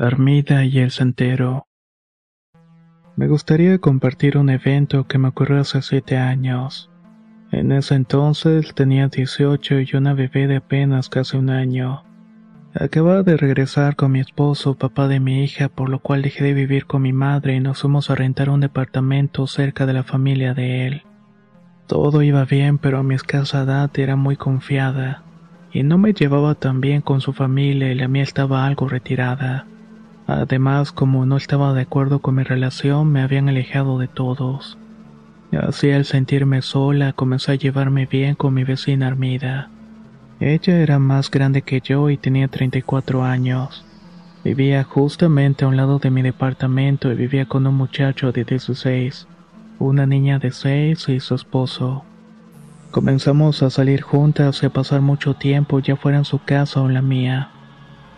Armida y el Santero. Me gustaría compartir un evento que me ocurrió hace siete años. En ese entonces tenía 18 y una bebé de apenas casi un año. Acababa de regresar con mi esposo, papá de mi hija, por lo cual dejé de vivir con mi madre y nos fuimos a rentar un departamento cerca de la familia de él. Todo iba bien, pero mi escasa edad era muy confiada, y no me llevaba tan bien con su familia y la mía estaba algo retirada. Además, como no estaba de acuerdo con mi relación, me habían alejado de todos. Así al sentirme sola, comencé a llevarme bien con mi vecina Armida. Ella era más grande que yo y tenía 34 años. Vivía justamente a un lado de mi departamento y vivía con un muchacho de 16, una niña de 6 y su esposo. Comenzamos a salir juntas y a pasar mucho tiempo ya fuera en su casa o en la mía.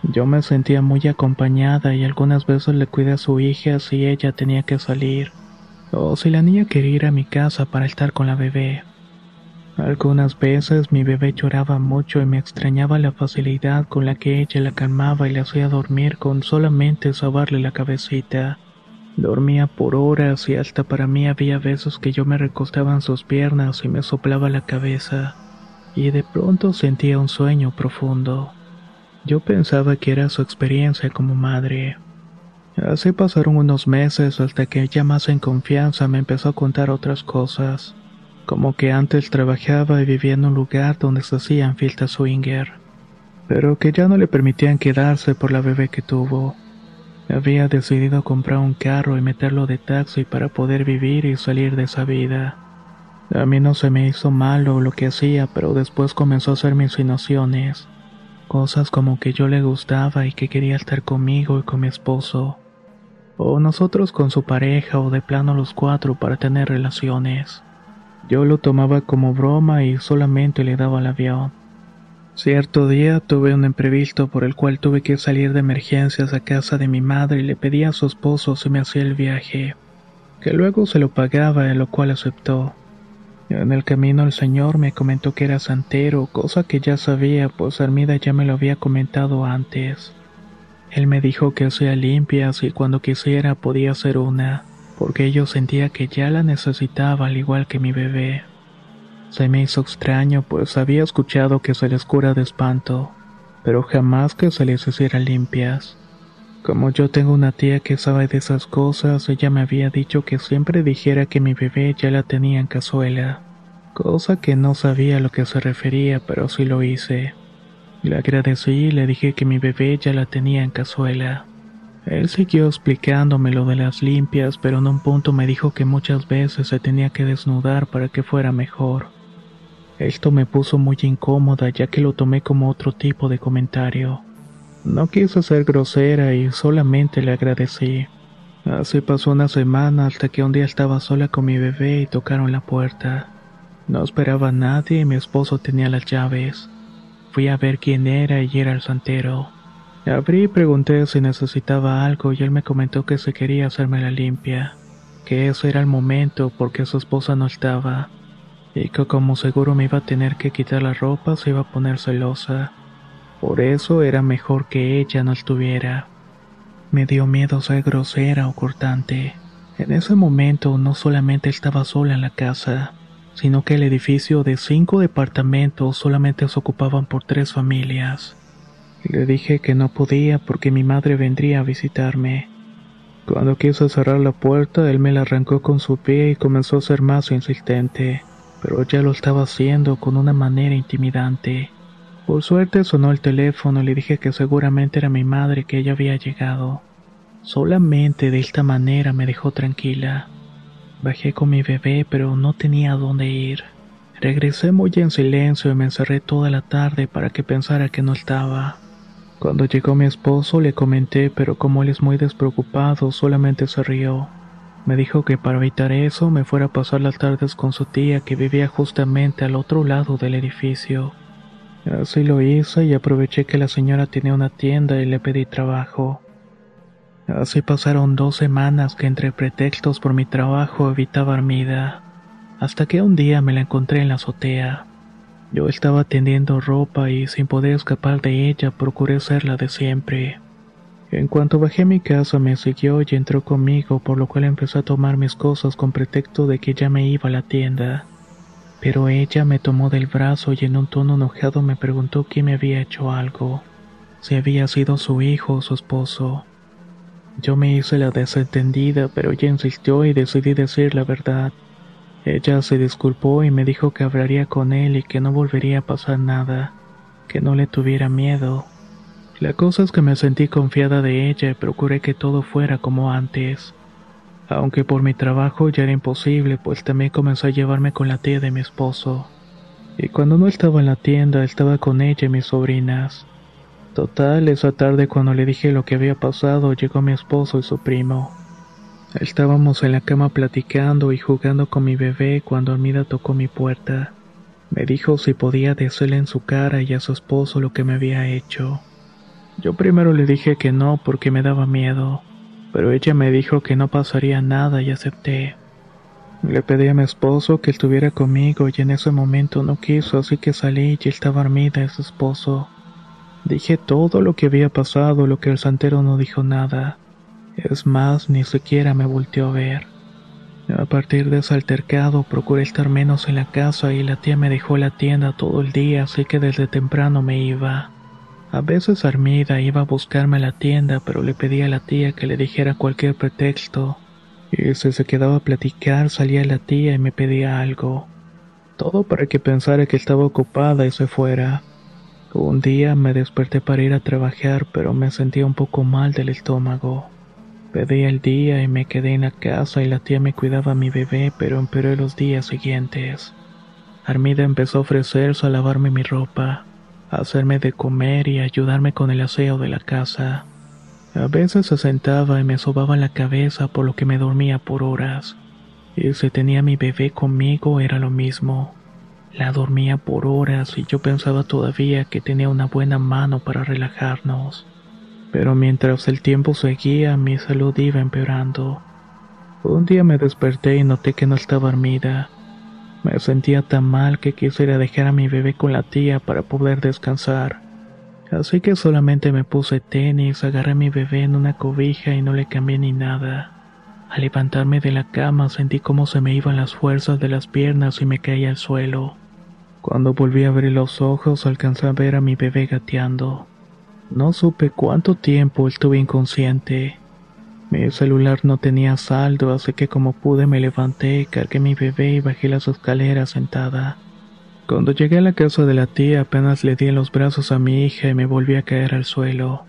Yo me sentía muy acompañada y algunas veces le cuidé a su hija si ella tenía que salir, o si la niña quería ir a mi casa para estar con la bebé. Algunas veces mi bebé lloraba mucho y me extrañaba la facilidad con la que ella la calmaba y la hacía dormir con solamente sobarle la cabecita. Dormía por horas y hasta para mí había veces que yo me recostaba en sus piernas y me soplaba la cabeza, y de pronto sentía un sueño profundo. Yo pensaba que era su experiencia como madre. Así pasaron unos meses hasta que ella más en confianza me empezó a contar otras cosas, como que antes trabajaba y vivía en un lugar donde se hacían fiestas swinger, pero que ya no le permitían quedarse por la bebé que tuvo. Había decidido comprar un carro y meterlo de taxi para poder vivir y salir de esa vida. A mí no se me hizo malo lo que hacía, pero después comenzó a hacer mis. Cosas como que yo le gustaba y que quería estar conmigo y con mi esposo. O nosotros con su pareja o de plano los cuatro para tener relaciones. Yo lo tomaba como broma y solamente le daba el avión. Cierto día tuve un imprevisto por el cual tuve que salir de emergencias a casa de mi madre y le pedí a su esposo si me hacía el viaje, que luego se lo pagaba, lo cual aceptó. En el camino el señor me comentó que era santero, cosa que ya sabía, pues Armida ya me lo había comentado antes. Él me dijo que hacía limpias y cuando quisiera podía hacer una, porque yo sentía que ya la necesitaba al igual que mi bebé. Se me hizo extraño, pues había escuchado que se les cura de espanto, pero jamás que se les hiciera limpias. Como yo tengo una tía que sabe de esas cosas, ella me había dicho que siempre dijera que mi bebé ya la tenía en cazuela, cosa que no sabía a lo que se refería, pero sí lo hice. Le agradecí y le dije que mi bebé ya la tenía en cazuela. Él siguió explicándome lo de las limpias, pero en un punto me dijo que muchas veces se tenía que desnudar para que fuera mejor. Esto me puso muy incómoda ya que lo tomé como otro tipo de comentario. No quise ser grosera y solamente le agradecí. Así pasó una semana hasta que un día estaba sola con mi bebé y tocaron la puerta. No esperaba a nadie y mi esposo tenía las llaves. Fui a ver quién era y era el santero. Abrí y pregunté si necesitaba algo y él me comentó que se quería hacerme la limpia, que ese era el momento porque su esposa no estaba, y que como seguro me iba a tener que quitar la ropa se iba a poner celosa. Por eso era mejor que ella no estuviera. Me dio miedo ser grosera o cortante. En ese momento no solamente estaba sola en la casa, sino que el edificio de cinco departamentos solamente se ocupaban por tres familias. Le dije que no podía porque mi madre vendría a visitarme. Cuando quiso cerrar la puerta, él me la arrancó con su pie y comenzó a ser más insistente, pero ya lo estaba haciendo con una manera intimidante. Por suerte sonó el teléfono y le dije que seguramente era mi madre que ella había llegado. Solamente de esta manera me dejó tranquila. Bajé con mi bebé, pero no tenía dónde ir. Regresé muy en silencio y me encerré toda la tarde para que pensara que no estaba. Cuando llegó mi esposo le comenté, pero como él es muy despreocupado, solamente se rió. Me dijo que para evitar eso me fuera a pasar las tardes con su tía que vivía justamente al otro lado del edificio. Así lo hice y aproveché que la señora tenía una tienda y le pedí trabajo. Así pasaron dos semanas que entre pretextos por mi trabajo evitaba Armida, hasta que un día me la encontré en la azotea. Yo estaba tendiendo ropa y sin poder escapar de ella procuré ser la de siempre. En cuanto bajé a mi casa me siguió y entró conmigo, por lo cual empecé a tomar mis cosas con pretexto de que ya me iba a la tienda. Pero ella me tomó del brazo y en un tono enojado me preguntó quién me había hecho algo, si había sido su hijo o su esposo. Yo me hice la desentendida, pero ella insistió y decidí decir la verdad. Ella se disculpó y me dijo que hablaría con él y que no volvería a pasar nada, que no le tuviera miedo. La cosa es que me sentí confiada de ella y procuré que todo fuera como antes. Aunque por mi trabajo ya era imposible, pues también comenzó a llevarme con la tía de mi esposo. Y cuando no estaba en la tienda, estaba con ella y mis sobrinas. Total, esa tarde cuando le dije lo que había pasado, llegó mi esposo y su primo. Estábamos en la cama platicando y jugando con mi bebé cuando Armida tocó mi puerta. Me dijo si podía decirle en su cara y a su esposo lo que me había hecho. Yo primero le dije que no porque me daba miedo, pero ella me dijo que no pasaría nada y acepté. Le pedí a mi esposo que estuviera conmigo y en ese momento no quiso, así que salí y estaba Armida y su esposo. Dije todo lo que había pasado, lo que el santero no dijo nada. Es más, ni siquiera me volteó a ver. A partir de ese altercado procuré estar menos en la casa y la tía me dejó la tienda todo el día, así que desde temprano me iba. A veces Armida iba a buscarme a la tienda, pero le pedía a la tía que le dijera cualquier pretexto. Y si se quedaba a platicar, salía la tía y me pedía algo. Todo para que pensara que estaba ocupada y se fuera. Un día me desperté para ir a trabajar, pero me sentía un poco mal del estómago. Pedí el día y me quedé en la casa y la tía me cuidaba a mi bebé, pero empeoró los días siguientes. Armida empezó a ofrecerse a lavarme mi ropa, hacerme de comer y ayudarme con el aseo de la casa. A veces se sentaba y me sobaba la cabeza por lo que me dormía por horas. Y si tenía mi bebé conmigo era lo mismo. La dormía por horas y yo pensaba todavía que tenía una buena mano para relajarnos. Pero mientras el tiempo seguía, mi salud iba empeorando. Un día me desperté y noté que no estaba dormida. Me sentía tan mal que quisiera dejar a mi bebé con la tía para poder descansar. Así que solamente me puse tenis, agarré a mi bebé en una cobija y no le cambié ni nada. Al levantarme de la cama sentí como se me iban las fuerzas de las piernas y me caía al suelo. Cuando volví a abrir los ojos alcancé a ver a mi bebé gateando. No supe cuánto tiempo estuve inconsciente. Mi celular no tenía saldo, así que como pude me levanté, cargué mi bebé y bajé las escaleras sentada. Cuando llegué a la casa de la tía apenas le di en los brazos a mi hija y me volví a caer al suelo.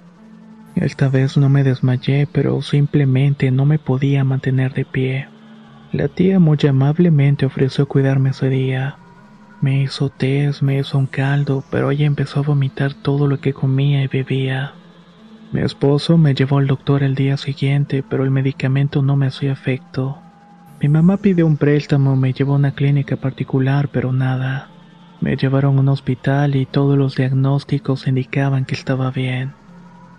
Esta vez no me desmayé, pero simplemente no me podía mantener de pie. La tía muy amablemente ofreció cuidarme ese día. Me hizo té, me hizo un caldo, pero ella empezó a vomitar todo lo que comía y bebía. Mi esposo me llevó al doctor el día siguiente, pero el medicamento no me hacía efecto. Mi mamá pidió un préstamo, me llevó a una clínica particular, pero nada. Me llevaron a un hospital y todos los diagnósticos indicaban que estaba bien.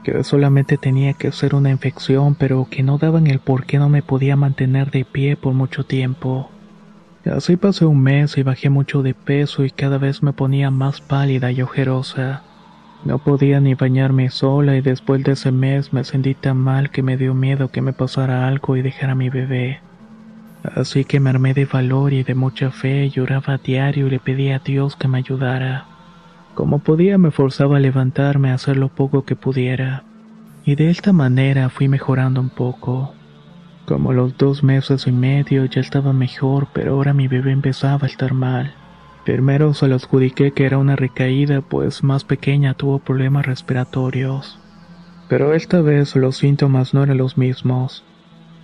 Que solamente tenía que ser una infección, pero que no daban el por qué no me podía mantener de pie por mucho tiempo. Así pasé un mes y bajé mucho de peso y cada vez me ponía más pálida y ojerosa. No podía ni bañarme sola y después de ese mes me sentí tan mal que me dio miedo que me pasara algo y dejara a mi bebé. Así que me armé de valor y de mucha fe, lloraba a diario y le pedía a Dios que me ayudara. Como podía me forzaba a levantarme a hacer lo poco que pudiera. Y de esta manera fui mejorando un poco. Como los dos meses y medio ya estaba mejor, pero ahora mi bebé empezaba a estar mal. Primero se lo adjudiqué que era una recaída, pues más pequeña tuvo problemas respiratorios. Pero esta vez los síntomas no eran los mismos.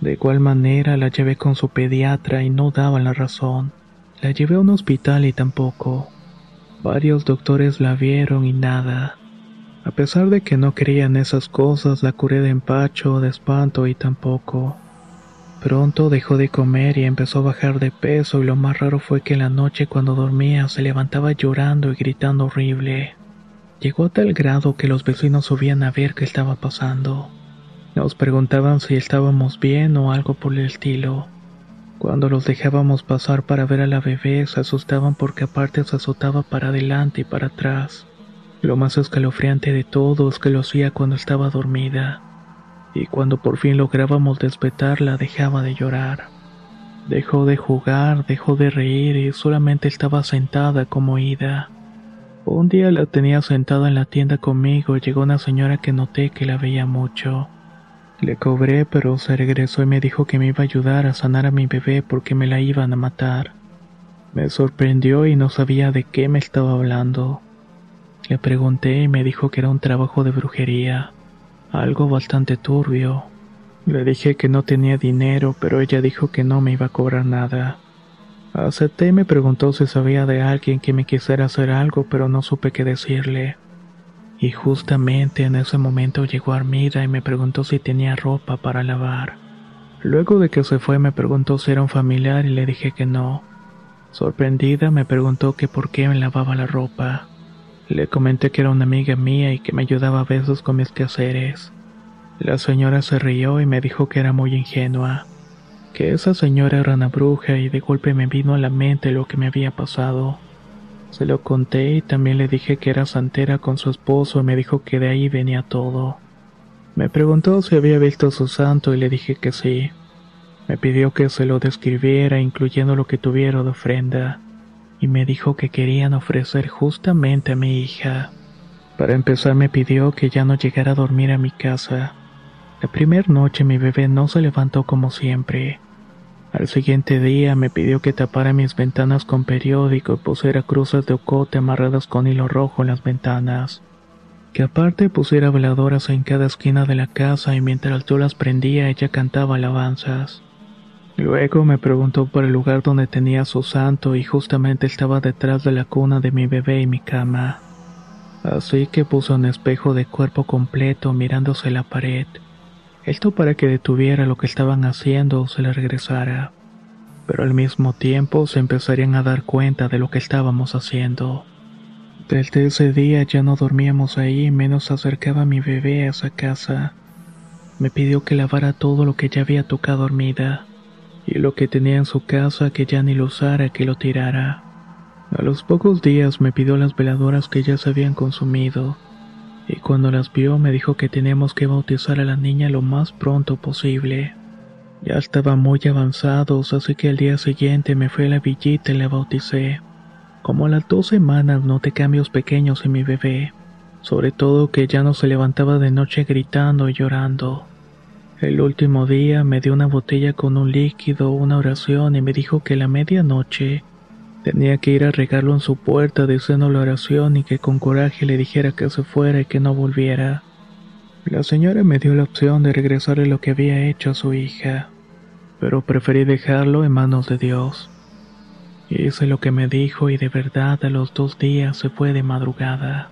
De igual manera la llevé con su pediatra y no daba la razón. La llevé a un hospital y tampoco. Varios doctores la vieron y nada. A pesar de que no creían esas cosas, la curé de empacho, de espanto y tampoco. Pronto dejó de comer y empezó a bajar de peso y lo más raro fue que en la noche cuando dormía se levantaba llorando y gritando horrible. Llegó a tal grado que los vecinos subían a ver qué estaba pasando. Nos preguntaban si estábamos bien o algo por el estilo. Cuando los dejábamos pasar para ver a la bebé, se asustaban porque aparte se azotaba para adelante y para atrás. Lo más escalofriante de todo es que lo hacía cuando estaba dormida. Y cuando por fin lográbamos despertarla, dejaba de llorar. Dejó de jugar, dejó de reír y solamente estaba sentada como ida. Un día la tenía sentada en la tienda conmigo y llegó una señora que noté que la veía mucho. Le cobré, pero se regresó y me dijo que me iba a ayudar a sanar a mi bebé porque me la iban a matar. Me sorprendió y no sabía de qué me estaba hablando. Le pregunté y me dijo que era un trabajo de brujería, algo bastante turbio. Le dije que no tenía dinero, pero ella dijo que no me iba a cobrar nada. Acepté y me preguntó si sabía de alguien que me quisiera hacer algo, pero no supe qué decirle. Y justamente en ese momento llegó Armida y me preguntó si tenía ropa para lavar. Luego de que se fue me preguntó si era un familiar y le dije que no. Sorprendida me preguntó que por qué me lavaba la ropa. Le comenté que era una amiga mía y que me ayudaba a veces con mis quehaceres. La señora se rió y me dijo que era muy ingenua, que esa señora era una bruja y de golpe me vino a la mente lo que me había pasado. Se lo conté y también le dije que era santera con su esposo y me dijo que de ahí venía todo. Me preguntó si había visto a su santo y le dije que sí. Me pidió que se lo describiera incluyendo lo que tuviera de ofrenda y me dijo que querían ofrecer justamente a mi hija. Para empezar me pidió que ya no llegara a dormir a mi casa. La primera noche mi bebé no se levantó como siempre. Al siguiente día me pidió que tapara mis ventanas con periódico y pusiera cruces de ocote amarradas con hilo rojo en las ventanas. Que aparte pusiera veladoras en cada esquina de la casa y mientras yo las prendía ella cantaba alabanzas. Luego me preguntó por el lugar donde tenía su santo y justamente estaba detrás de la cuna de mi bebé y mi cama. Así que puso un espejo de cuerpo completo mirándose la pared. Esto para que detuviera lo que estaban haciendo o se le regresara. Pero al mismo tiempo se empezarían a dar cuenta de lo que estábamos haciendo. Desde ese día ya no dormíamos ahí, menos acercaba a mi bebé a esa casa. Me pidió que lavara todo lo que ya había tocado dormida, y lo que tenía en su casa que ya ni lo usara, que lo tirara. A los pocos días me pidió las veladoras que ya se habían consumido y cuando las vio me dijo que teníamos que bautizar a la niña lo más pronto posible. Ya estaban muy avanzados, así que al día siguiente me fui a la villita y la bauticé. Como a las dos semanas noté cambios pequeños en mi bebé, sobre todo que ya no se levantaba de noche gritando y llorando. El último día me dio una botella con un líquido, una oración y me dijo que a la medianoche Tenía que ir a regarlo en su puerta diciendo la oración y que con coraje le dijera que se fuera y que no volviera. La señora me dio la opción de regresarle lo que había hecho a su hija, pero preferí dejarlo en manos de Dios. Hice lo que me dijo y de verdad a los dos días se fue de madrugada.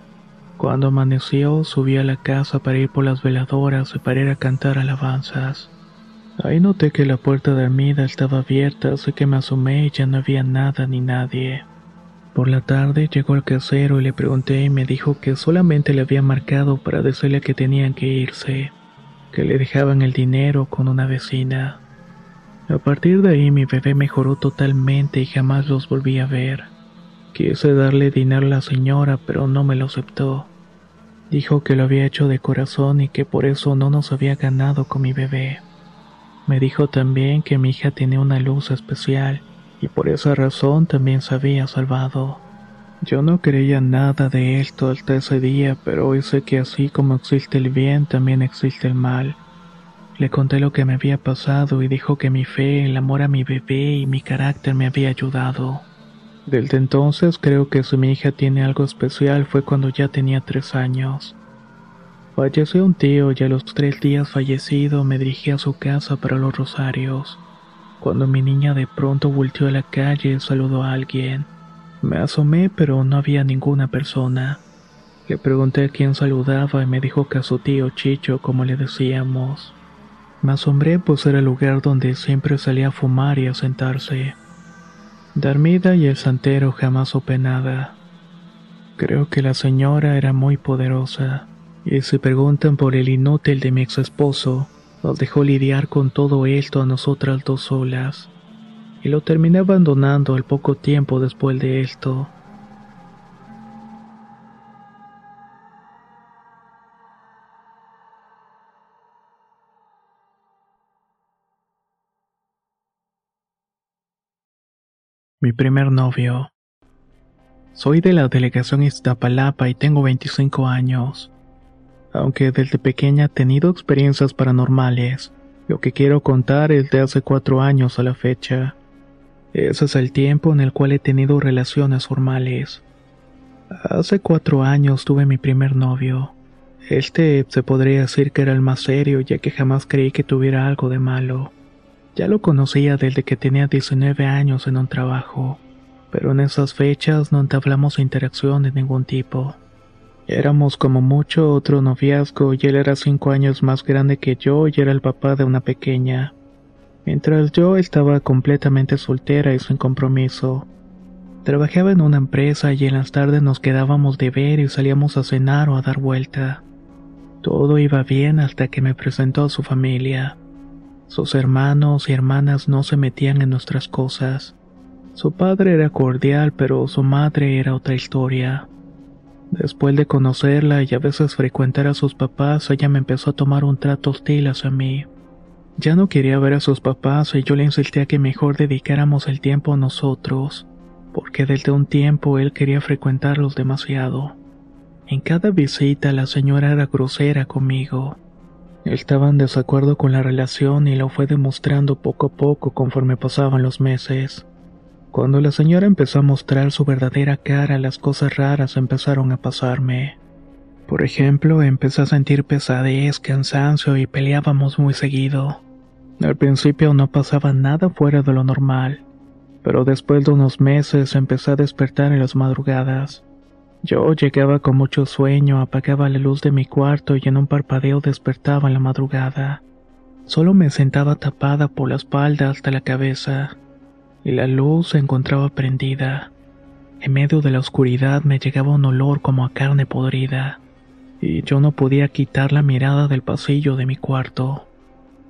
Cuando amaneció subí a la casa para ir por las veladoras y para ir a cantar alabanzas. Ahí noté que la puerta de Armida estaba abierta, así que me asomé y ya no había nada ni nadie. Por la tarde llegó el casero y le pregunté y me dijo que solamente le había marcado para decirle que tenían que irse, que le dejaban el dinero con una vecina. A partir de ahí mi bebé mejoró totalmente y jamás los volví a ver. Quise darle dinero a la señora, pero no me lo aceptó. Dijo que lo había hecho de corazón y que por eso no nos había ganado con mi bebé. Me dijo también que mi hija tenía una luz especial y por esa razón también se había salvado. Yo no creía nada de esto hasta ese día, pero hoy sé que así como existe el bien, también existe el mal. Le conté lo que me había pasado y dijo que mi fe, el amor a mi bebé y mi carácter me había ayudado. Desde entonces creo que si mi hija tiene algo especial fue cuando ya tenía tres años. Falleció un tío y a los tres días fallecido me dirigí a su casa para los rosarios. Cuando mi niña de pronto volteó a la calle y saludó a alguien. Me asomé pero no había ninguna persona. Le pregunté a quién saludaba y me dijo que a su tío Chicho, como le decíamos. Me asombré pues era el lugar donde siempre salía a fumar y a sentarse. Darmida y el santero jamás supe nada. Creo que la señora era muy poderosa, y si preguntan por el inútil de mi ex esposo, nos dejó lidiar con todo esto a nosotras dos solas, y lo terminé abandonando al poco tiempo después de esto. Mi primer novio. Soy de la delegación Iztapalapa y tengo 25 años. Aunque desde pequeña he tenido experiencias paranormales, lo que quiero contar es de hace cuatro años a la fecha. Ese es el tiempo en el cual he tenido relaciones formales. Hace cuatro años tuve mi primer novio. Este se podría decir que era el más serio ya que jamás creí que tuviera algo de malo. Ya lo conocía desde que tenía 19 años en un trabajo, pero en esas fechas no entablamos interacción de ningún tipo. Éramos como mucho otro noviazgo y él era cinco años más grande que yo y era el papá de una pequeña. Mientras yo estaba completamente soltera y sin compromiso. Trabajaba en una empresa y en las tardes nos quedábamos de ver y salíamos a cenar o a dar vuelta. Todo iba bien hasta que me presentó a su familia. Sus hermanos y hermanas no se metían en nuestras cosas. Su padre era cordial, pero su madre era otra historia. Después de conocerla y a veces frecuentar a sus papás, ella me empezó a tomar un trato hostil hacia mí. Ya no quería ver a sus papás y yo le insistía que mejor dedicáramos el tiempo a nosotros, porque desde un tiempo él quería frecuentarlos demasiado. En cada visita la señora era grosera conmigo. Estaba en desacuerdo con la relación y lo fue demostrando poco a poco conforme pasaban los meses. Cuando la señora empezó a mostrar su verdadera cara, las cosas raras empezaron a pasarme. Por ejemplo, empecé a sentir pesadez, cansancio y peleábamos muy seguido. Al principio no pasaba nada fuera de lo normal, pero después de unos meses empecé a despertar en las madrugadas. Yo llegaba con mucho sueño, apagaba la luz de mi cuarto y en un parpadeo despertaba en la madrugada. Solo me sentaba tapada por la espalda hasta la cabeza, y la luz se encontraba prendida. En medio de la oscuridad me llegaba un olor como a carne podrida, y yo no podía quitar la mirada del pasillo de mi cuarto.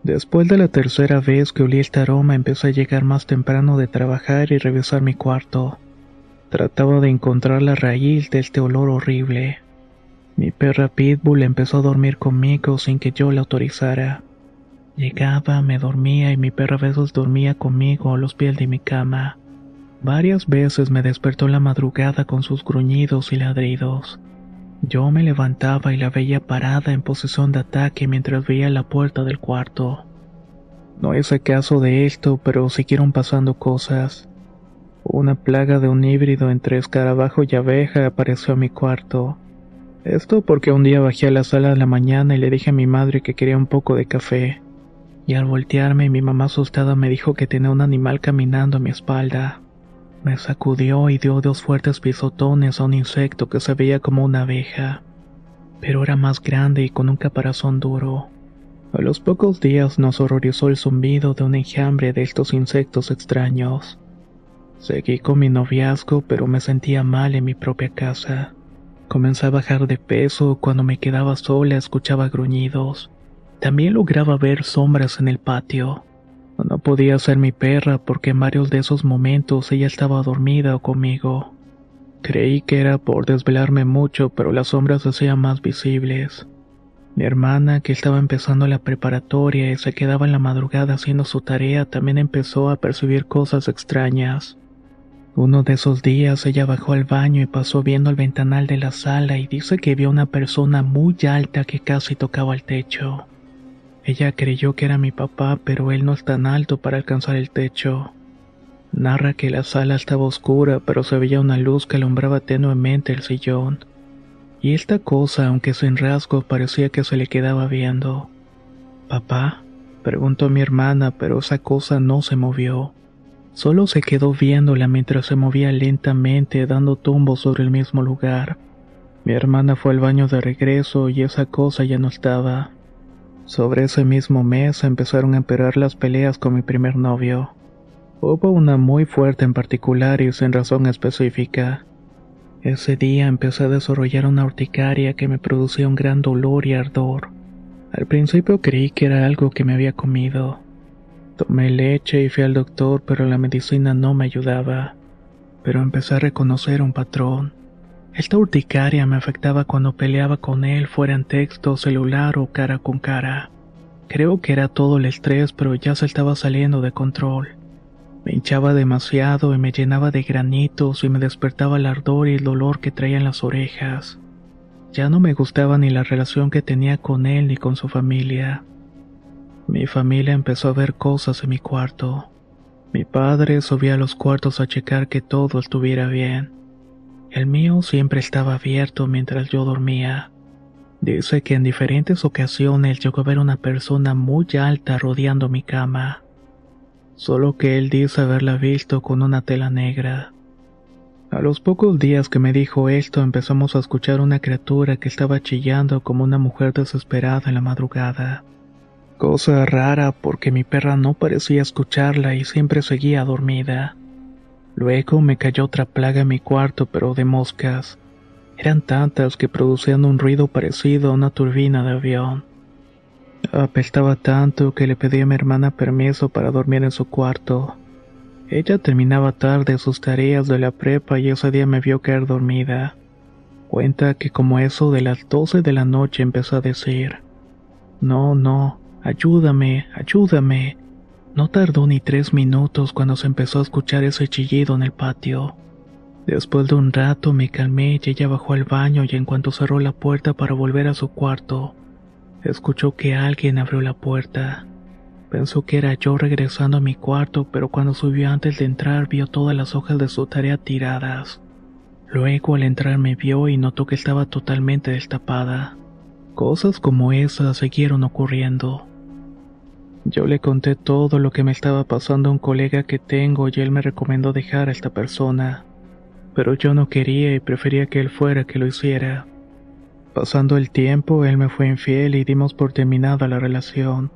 Después de la tercera vez que olí este aroma empecé a llegar más temprano de trabajar y revisar mi cuarto. Trataba de encontrar la raíz de este olor horrible. Mi perra Pitbull empezó a dormir conmigo sin que yo la autorizara. Llegaba, me dormía y mi perra a veces dormía conmigo a los pies de mi cama. Varias veces me despertó la madrugada con sus gruñidos y ladridos. Yo me levantaba y la veía parada en posición de ataque mientras veía la puerta del cuarto. No hice caso de esto, pero siguieron pasando cosas. Una plaga de un híbrido entre escarabajo y abeja apareció en mi cuarto. Esto porque un día bajé a la sala de la mañana y le dije a mi madre que quería un poco de café. Y al voltearme mi mamá asustada me dijo que tenía un animal caminando a mi espalda. Me sacudió y dio dos fuertes pisotones a un insecto que se veía como una abeja, pero era más grande y con un caparazón duro. A los pocos días nos horrorizó el zumbido de un enjambre de estos insectos extraños. Seguí con mi noviazgo, pero me sentía mal en mi propia casa. Comencé a bajar de peso, cuando me quedaba sola escuchaba gruñidos. También lograba ver sombras en el patio. No podía ser mi perra porque en varios de esos momentos ella estaba dormida o conmigo. Creí que era por desvelarme mucho, pero las sombras se hacían más visibles. Mi hermana, que estaba empezando la preparatoria y se quedaba en la madrugada haciendo su tarea, también empezó a percibir cosas extrañas. Uno de esos días ella bajó al baño y pasó viendo el ventanal de la sala y dice que vio una persona muy alta que casi tocaba el techo. Ella creyó que era mi papá, pero él no es tan alto para alcanzar el techo. Narra que la sala estaba oscura, pero se veía una luz que alumbraba tenuemente el sillón. Y esta cosa, aunque sin rasgo, parecía que se le quedaba viendo. ¿Papá? preguntó mi hermana, pero esa cosa no se movió. Solo se quedó viéndola mientras se movía lentamente, dando tumbos sobre el mismo lugar. Mi hermana fue al baño de regreso y esa cosa ya no estaba. Sobre ese mismo mes empezaron a empeorar las peleas con mi primer novio. Hubo una muy fuerte en particular y sin razón específica. Ese día empecé a desarrollar una urticaria que me producía un gran dolor y ardor. Al principio creí que era algo que me había comido. Tomé leche y fui al doctor, pero la medicina no me ayudaba. Pero empecé a reconocer un patrón. Esta urticaria me afectaba cuando peleaba con él, fuera en texto, celular o cara con cara. Creo que era todo el estrés, pero ya se estaba saliendo de control. Me hinchaba demasiado y me llenaba de granitos y me despertaba el ardor y el dolor que traía en las orejas. Ya no me gustaba ni la relación que tenía con él ni con su familia. Mi familia empezó a ver cosas en mi cuarto. Mi padre subía a los cuartos a checar que todo estuviera bien. El mío siempre estaba abierto mientras yo dormía. Dice que en diferentes ocasiones llegó a ver una persona muy alta rodeando mi cama solo que él dice haberla visto con una tela negra. A los pocos días que me dijo esto empezamos a escuchar una criatura que estaba chillando como una mujer desesperada en la madrugada. Cosa rara porque mi perra no parecía escucharla y siempre seguía dormida. Luego me cayó otra plaga en mi cuarto pero de moscas. Eran tantas que producían un ruido parecido a una turbina de avión. Apestaba tanto que le pedí a mi hermana permiso para dormir en su cuarto. Ella terminaba tarde sus tareas de la prepa y ese día me vio caer dormida. Cuenta que como eso de las doce de la noche empezó a decir, No, no, ayúdame, ayúdame. No tardó ni tres minutos cuando se empezó a escuchar ese chillido en el patio. Después de un rato me calmé y ella bajó al baño y en cuanto cerró la puerta para volver a su cuarto, Escuchó que alguien abrió la puerta. Pensó que era yo regresando a mi cuarto, pero cuando subió antes de entrar vio todas las hojas de su tarea tiradas. Luego al entrar me vio y notó que estaba totalmente destapada. Cosas como esas siguieron ocurriendo. Yo le conté todo lo que me estaba pasando a un colega que tengo y él me recomendó dejar a esta persona. Pero yo no quería y prefería que él fuera que lo hiciera. Pasando el tiempo, él me fue infiel y dimos por terminada la relación.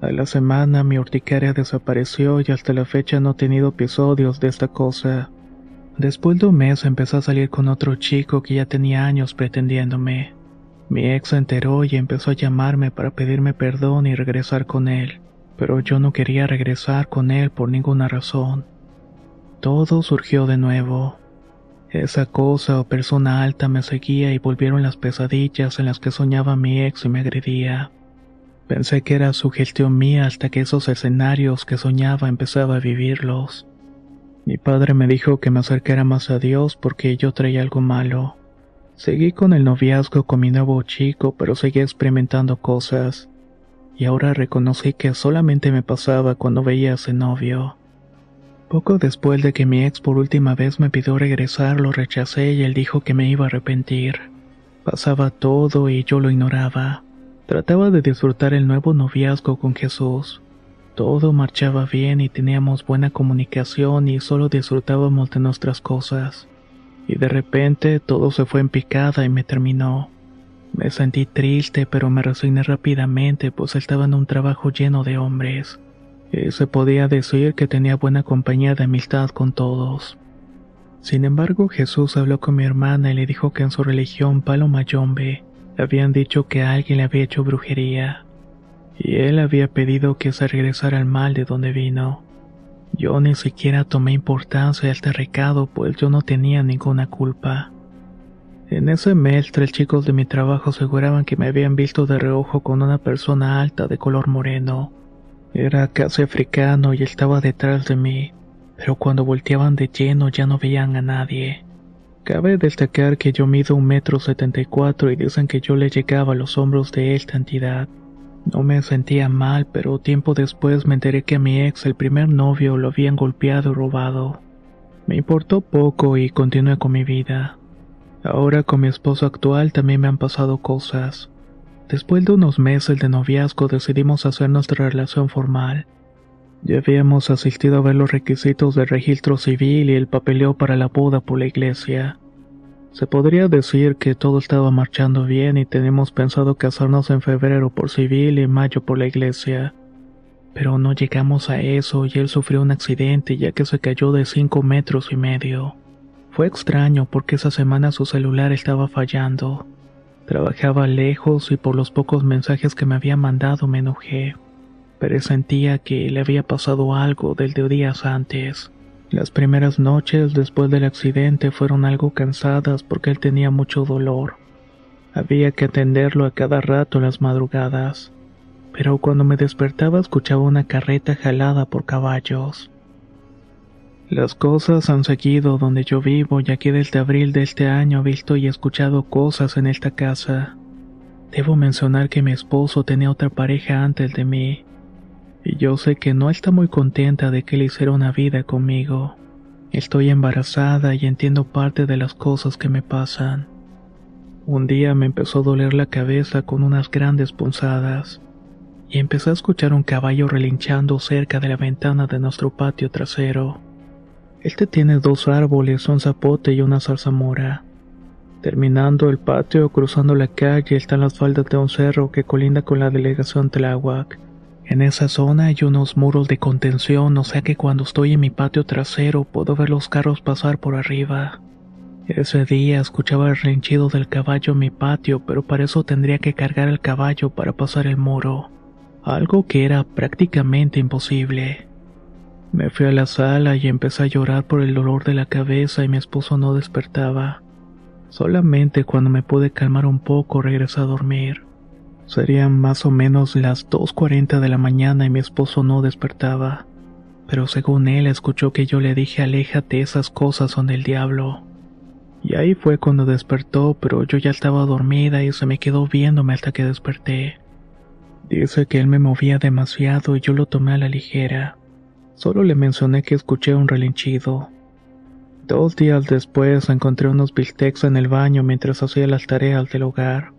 A la semana mi urticaria desapareció y hasta la fecha no he tenido episodios de esta cosa. Después de un mes empezó a salir con otro chico que ya tenía años pretendiéndome. Mi ex se enteró y empezó a llamarme para pedirme perdón y regresar con él, pero yo no quería regresar con él por ninguna razón. Todo surgió de nuevo. Esa cosa o persona alta me seguía y volvieron las pesadillas en las que soñaba mi ex y me agredía. Pensé que era su gestión mía hasta que esos escenarios que soñaba empezaba a vivirlos. Mi padre me dijo que me acercara más a Dios porque yo traía algo malo. Seguí con el noviazgo con mi nuevo chico, pero seguía experimentando cosas. Y ahora reconocí que solamente me pasaba cuando veía a ese novio. Poco después de que mi ex por última vez me pidió regresar, lo rechacé y él dijo que me iba a arrepentir. Pasaba todo y yo lo ignoraba. Trataba de disfrutar el nuevo noviazgo con Jesús. Todo marchaba bien y teníamos buena comunicación y solo disfrutábamos de nuestras cosas. Y de repente todo se fue en picada y me terminó. Me sentí triste pero me resigné rápidamente pues estaba en un trabajo lleno de hombres y se podía decir que tenía buena compañía de amistad con todos. Sin embargo, Jesús habló con mi hermana y le dijo que en su religión Palo Mayombe habían dicho que alguien le había hecho brujería, y él había pedido que se regresara al mal de donde vino. Yo ni siquiera tomé importancia a este recado, pues yo no tenía ninguna culpa. En ese mes, tres chicos de mi trabajo aseguraban que me habían visto de reojo con una persona alta de color moreno era casi africano y estaba detrás de mí, pero cuando volteaban de lleno ya no veían a nadie. Cabe destacar que yo mido un metro setenta y cuatro y dicen que yo le llegaba a los hombros de esta entidad. No me sentía mal, pero tiempo después me enteré que a mi ex, el primer novio, lo habían golpeado y robado. Me importó poco y continué con mi vida. Ahora con mi esposo actual también me han pasado cosas. Después de unos meses de noviazgo decidimos hacer nuestra relación formal. Ya habíamos asistido a ver los requisitos del registro civil y el papeleo para la boda por la iglesia. Se podría decir que todo estaba marchando bien y tenemos pensado casarnos en febrero por civil y mayo por la iglesia. Pero no llegamos a eso y él sufrió un accidente ya que se cayó de cinco metros y medio. Fue extraño porque esa semana su celular estaba fallando. Trabajaba lejos y por los pocos mensajes que me había mandado me enojé pero sentía que le había pasado algo del de días antes. Las primeras noches después del accidente fueron algo cansadas porque él tenía mucho dolor. Había que atenderlo a cada rato en las madrugadas, pero cuando me despertaba escuchaba una carreta jalada por caballos. Las cosas han seguido donde yo vivo y aquí desde abril de este año he visto y escuchado cosas en esta casa. Debo mencionar que mi esposo tenía otra pareja antes de mí, y yo sé que no está muy contenta de que le hiciera una vida conmigo. Estoy embarazada y entiendo parte de las cosas que me pasan. Un día me empezó a doler la cabeza con unas grandes punzadas y empecé a escuchar un caballo relinchando cerca de la ventana de nuestro patio trasero. Este tiene dos árboles, un zapote y una zarzamora. Terminando el patio, cruzando la calle, están las faldas de un cerro que colinda con la delegación Tláhuac. En esa zona hay unos muros de contención, o sea que cuando estoy en mi patio trasero puedo ver los carros pasar por arriba. Ese día escuchaba el rinchido del caballo en mi patio, pero para eso tendría que cargar el caballo para pasar el muro, algo que era prácticamente imposible. Me fui a la sala y empecé a llorar por el dolor de la cabeza y mi esposo no despertaba. Solamente cuando me pude calmar un poco regresé a dormir. Serían más o menos las 2.40 de la mañana y mi esposo no despertaba. Pero según él escuchó que yo le dije aléjate esas cosas son del diablo. Y ahí fue cuando despertó, pero yo ya estaba dormida y se me quedó viéndome hasta que desperté. Dice que él me movía demasiado y yo lo tomé a la ligera. Solo le mencioné que escuché un relinchido. Dos días después encontré unos bistecs en el baño mientras hacía las tareas del hogar.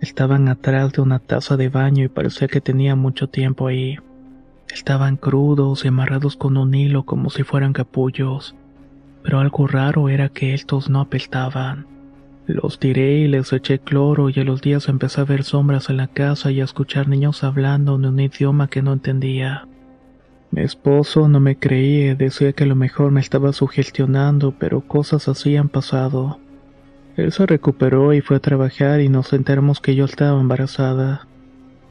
Estaban atrás de una taza de baño y parecía que tenía mucho tiempo ahí. Estaban crudos y amarrados con un hilo como si fueran capullos. Pero algo raro era que estos no apestaban. Los tiré y les eché cloro y a los días empecé a ver sombras en la casa y a escuchar niños hablando en un idioma que no entendía. Mi esposo no me creía, decía que a lo mejor me estaba sugestionando, pero cosas así han pasado. Él se recuperó y fue a trabajar y nos enteramos que yo estaba embarazada.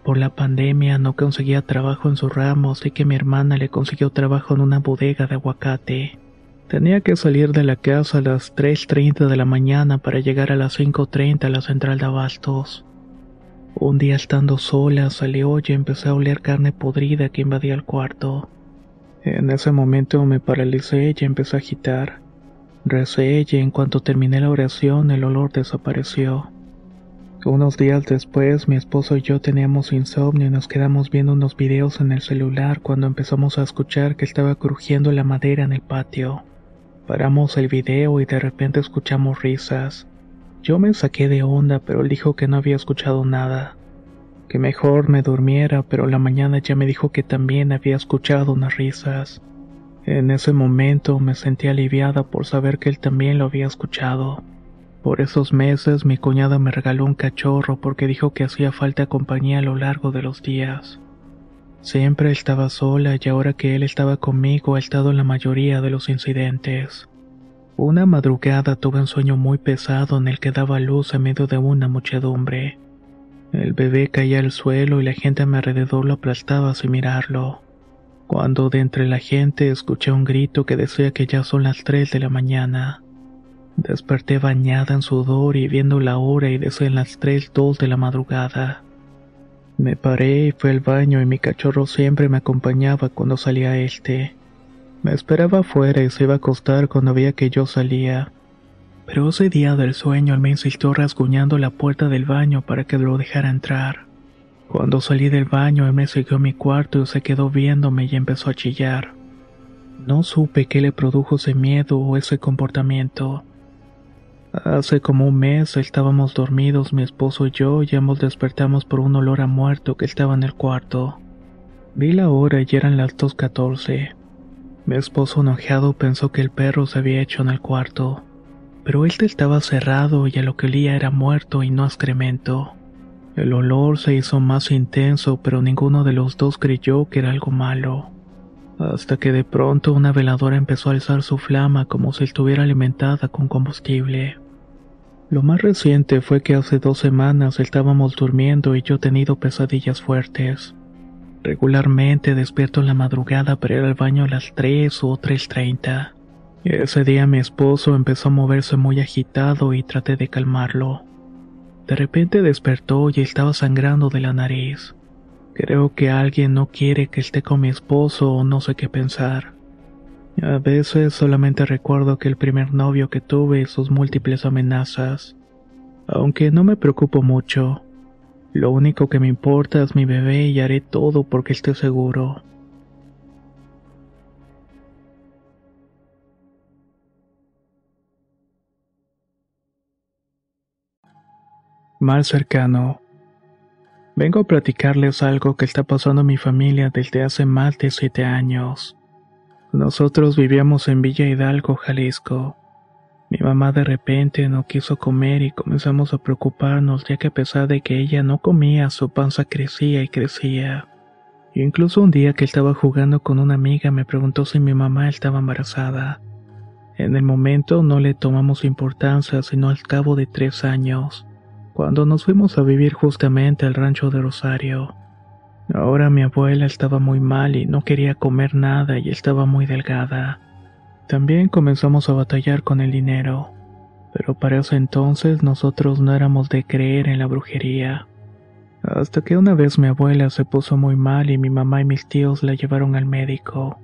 Por la pandemia no conseguía trabajo en su ramo, así que mi hermana le consiguió trabajo en una bodega de aguacate. Tenía que salir de la casa a las 3.30 de la mañana para llegar a las 5.30 a la central de abastos. Un día estando sola salió y empecé a oler carne podrida que invadía el cuarto. En ese momento me paralicé y empecé a agitar. Recé y en cuanto terminé la oración el olor desapareció. Unos días después mi esposo y yo teníamos insomnio y nos quedamos viendo unos videos en el celular cuando empezamos a escuchar que estaba crujiendo la madera en el patio. Paramos el video y de repente escuchamos risas. Yo me saqué de onda pero él dijo que no había escuchado nada. Que mejor me durmiera pero la mañana ya me dijo que también había escuchado unas risas. En ese momento me sentí aliviada por saber que él también lo había escuchado. Por esos meses mi cuñada me regaló un cachorro porque dijo que hacía falta compañía a lo largo de los días. Siempre estaba sola y ahora que él estaba conmigo ha estado en la mayoría de los incidentes. Una madrugada tuve un sueño muy pesado en el que daba luz en medio de una muchedumbre. El bebé caía al suelo y la gente a mi alrededor lo aplastaba sin mirarlo cuando de entre la gente escuché un grito que decía que ya son las 3 de la mañana. Desperté bañada en sudor y viendo la hora y decían las 3, 2 de la madrugada. Me paré y fui al baño y mi cachorro siempre me acompañaba cuando salía este. Me esperaba afuera y se iba a acostar cuando veía que yo salía. Pero ese día del sueño él me insistió rasguñando la puerta del baño para que lo dejara entrar. Cuando salí del baño, él me siguió a mi cuarto y se quedó viéndome y empezó a chillar. No supe qué le produjo ese miedo o ese comportamiento. Hace como un mes estábamos dormidos mi esposo y yo y ambos despertamos por un olor a muerto que estaba en el cuarto. Vi la hora y eran las 2.14. Mi esposo enojado pensó que el perro se había hecho en el cuarto, pero este estaba cerrado y a lo que olía era muerto y no excremento. El olor se hizo más intenso, pero ninguno de los dos creyó que era algo malo. Hasta que de pronto una veladora empezó a alzar su flama como si estuviera alimentada con combustible. Lo más reciente fue que hace dos semanas estábamos durmiendo y yo he tenido pesadillas fuertes. Regularmente despierto en la madrugada para ir al baño a las 3 o 3.30. Ese día mi esposo empezó a moverse muy agitado y traté de calmarlo. De repente despertó y estaba sangrando de la nariz. Creo que alguien no quiere que esté con mi esposo o no sé qué pensar. A veces solamente recuerdo que el primer novio que tuve y sus múltiples amenazas. Aunque no me preocupo mucho. Lo único que me importa es mi bebé y haré todo porque esté seguro. Mal cercano. Vengo a platicarles algo que está pasando en mi familia desde hace más de siete años. Nosotros vivíamos en Villa Hidalgo, Jalisco. Mi mamá de repente no quiso comer y comenzamos a preocuparnos ya que a pesar de que ella no comía, su panza crecía y crecía. Incluso un día que estaba jugando con una amiga me preguntó si mi mamá estaba embarazada. En el momento no le tomamos importancia sino al cabo de tres años cuando nos fuimos a vivir justamente al rancho de Rosario. Ahora mi abuela estaba muy mal y no quería comer nada y estaba muy delgada. También comenzamos a batallar con el dinero, pero para ese entonces nosotros no éramos de creer en la brujería. Hasta que una vez mi abuela se puso muy mal y mi mamá y mis tíos la llevaron al médico,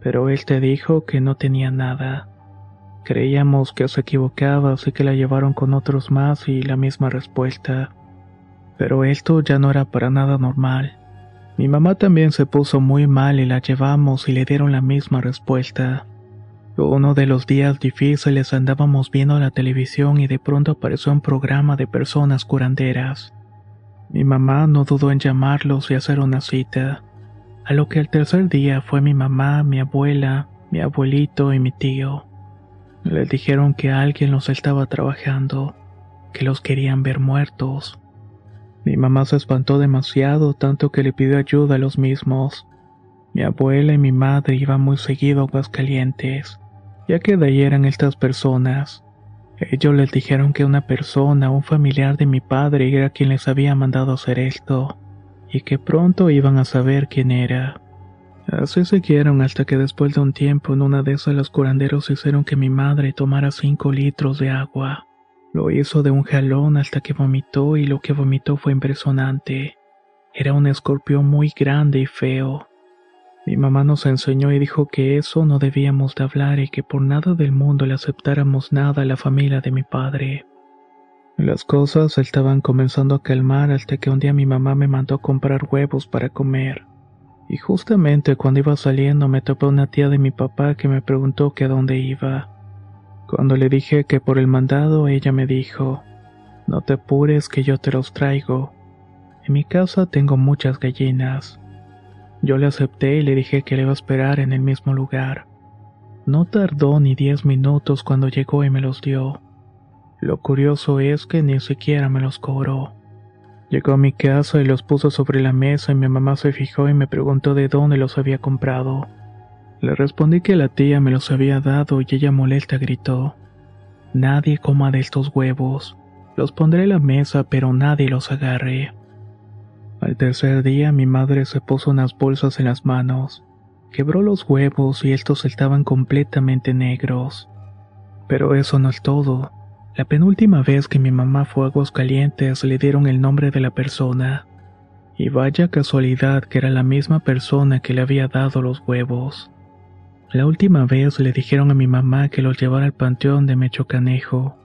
pero él te dijo que no tenía nada. Creíamos que se equivocaba, así que la llevaron con otros más y la misma respuesta. Pero esto ya no era para nada normal. Mi mamá también se puso muy mal y la llevamos y le dieron la misma respuesta. Uno de los días difíciles andábamos viendo la televisión y de pronto apareció un programa de personas curanderas. Mi mamá no dudó en llamarlos y hacer una cita, a lo que el tercer día fue mi mamá, mi abuela, mi abuelito y mi tío. Les dijeron que alguien los estaba trabajando, que los querían ver muertos. Mi mamá se espantó demasiado, tanto que le pidió ayuda a los mismos. Mi abuela y mi madre iban muy seguido a Aguascalientes, ya que de ahí eran estas personas. Ellos les dijeron que una persona, un familiar de mi padre, era quien les había mandado hacer esto, y que pronto iban a saber quién era. Así siguieron hasta que después de un tiempo en una de esas los curanderos hicieron que mi madre tomara cinco litros de agua. Lo hizo de un jalón hasta que vomitó y lo que vomitó fue impresionante. Era un escorpión muy grande y feo. Mi mamá nos enseñó y dijo que eso no debíamos de hablar y que por nada del mundo le aceptáramos nada a la familia de mi padre. Las cosas estaban comenzando a calmar hasta que un día mi mamá me mandó a comprar huevos para comer. Y justamente cuando iba saliendo me topé una tía de mi papá que me preguntó que a dónde iba. Cuando le dije que por el mandado, ella me dijo, no te apures que yo te los traigo. En mi casa tengo muchas gallinas. Yo le acepté y le dije que le iba a esperar en el mismo lugar. No tardó ni diez minutos cuando llegó y me los dio. Lo curioso es que ni siquiera me los cobró. Llegó a mi casa y los puso sobre la mesa y mi mamá se fijó y me preguntó de dónde los había comprado. Le respondí que la tía me los había dado y ella molesta gritó. Nadie coma de estos huevos. Los pondré en la mesa pero nadie los agarre. Al tercer día mi madre se puso unas bolsas en las manos. Quebró los huevos y estos estaban completamente negros. Pero eso no es todo. La penúltima vez que mi mamá fue a Aguascalientes le dieron el nombre de la persona. Y vaya casualidad que era la misma persona que le había dado los huevos. La última vez le dijeron a mi mamá que los llevara al panteón de Mechocanejo,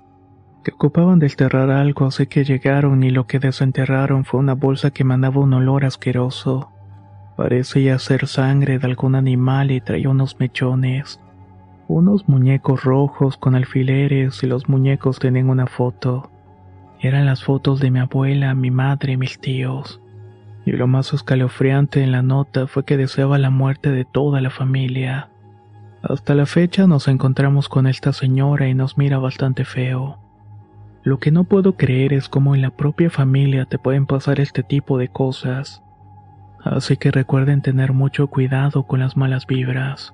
que ocupaban de enterrar algo así que llegaron y lo que desenterraron fue una bolsa que mandaba un olor asqueroso. Parecía ser sangre de algún animal y traía unos mechones. Unos muñecos rojos con alfileres y los muñecos tenían una foto. Eran las fotos de mi abuela, mi madre y mis tíos. Y lo más escalofriante en la nota fue que deseaba la muerte de toda la familia. Hasta la fecha nos encontramos con esta señora y nos mira bastante feo. Lo que no puedo creer es cómo en la propia familia te pueden pasar este tipo de cosas. Así que recuerden tener mucho cuidado con las malas vibras.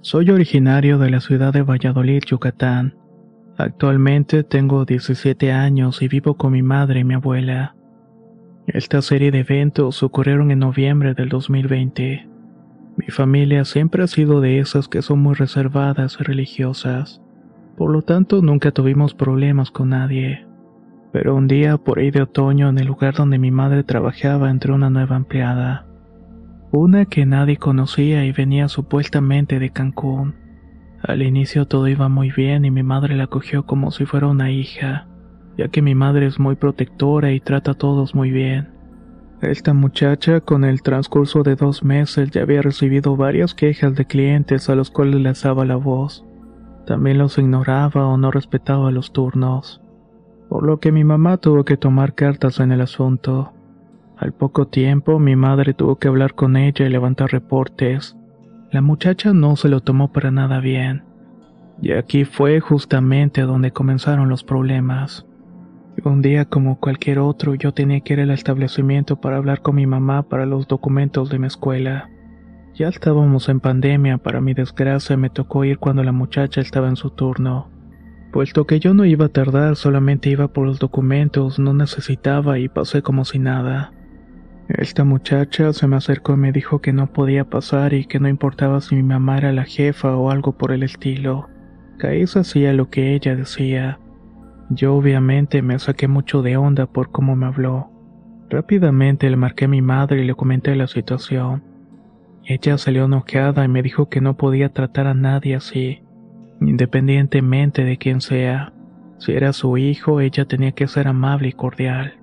Soy originario de la ciudad de Valladolid, Yucatán. Actualmente tengo 17 años y vivo con mi madre y mi abuela. Esta serie de eventos ocurrieron en noviembre del 2020. Mi familia siempre ha sido de esas que son muy reservadas y religiosas. Por lo tanto, nunca tuvimos problemas con nadie. Pero un día, por ahí de otoño, en el lugar donde mi madre trabajaba, entró una nueva empleada. Una que nadie conocía y venía supuestamente de Cancún. Al inicio todo iba muy bien y mi madre la cogió como si fuera una hija, ya que mi madre es muy protectora y trata a todos muy bien. Esta muchacha, con el transcurso de dos meses, ya había recibido varias quejas de clientes a los cuales le daba la voz. También los ignoraba o no respetaba los turnos. Por lo que mi mamá tuvo que tomar cartas en el asunto. Al poco tiempo, mi madre tuvo que hablar con ella y levantar reportes la muchacha no se lo tomó para nada bien, y aquí fue justamente donde comenzaron los problemas. Un día como cualquier otro yo tenía que ir al establecimiento para hablar con mi mamá para los documentos de mi escuela. Ya estábamos en pandemia, para mi desgracia me tocó ir cuando la muchacha estaba en su turno. Puesto que yo no iba a tardar, solamente iba por los documentos, no necesitaba y pasé como si nada. Esta muchacha se me acercó y me dijo que no podía pasar y que no importaba si mi mamá era la jefa o algo por el estilo, eso hacía lo que ella decía. Yo obviamente me saqué mucho de onda por cómo me habló. Rápidamente le marqué a mi madre y le comenté la situación. Ella salió enojada y me dijo que no podía tratar a nadie así, independientemente de quién sea. Si era su hijo, ella tenía que ser amable y cordial.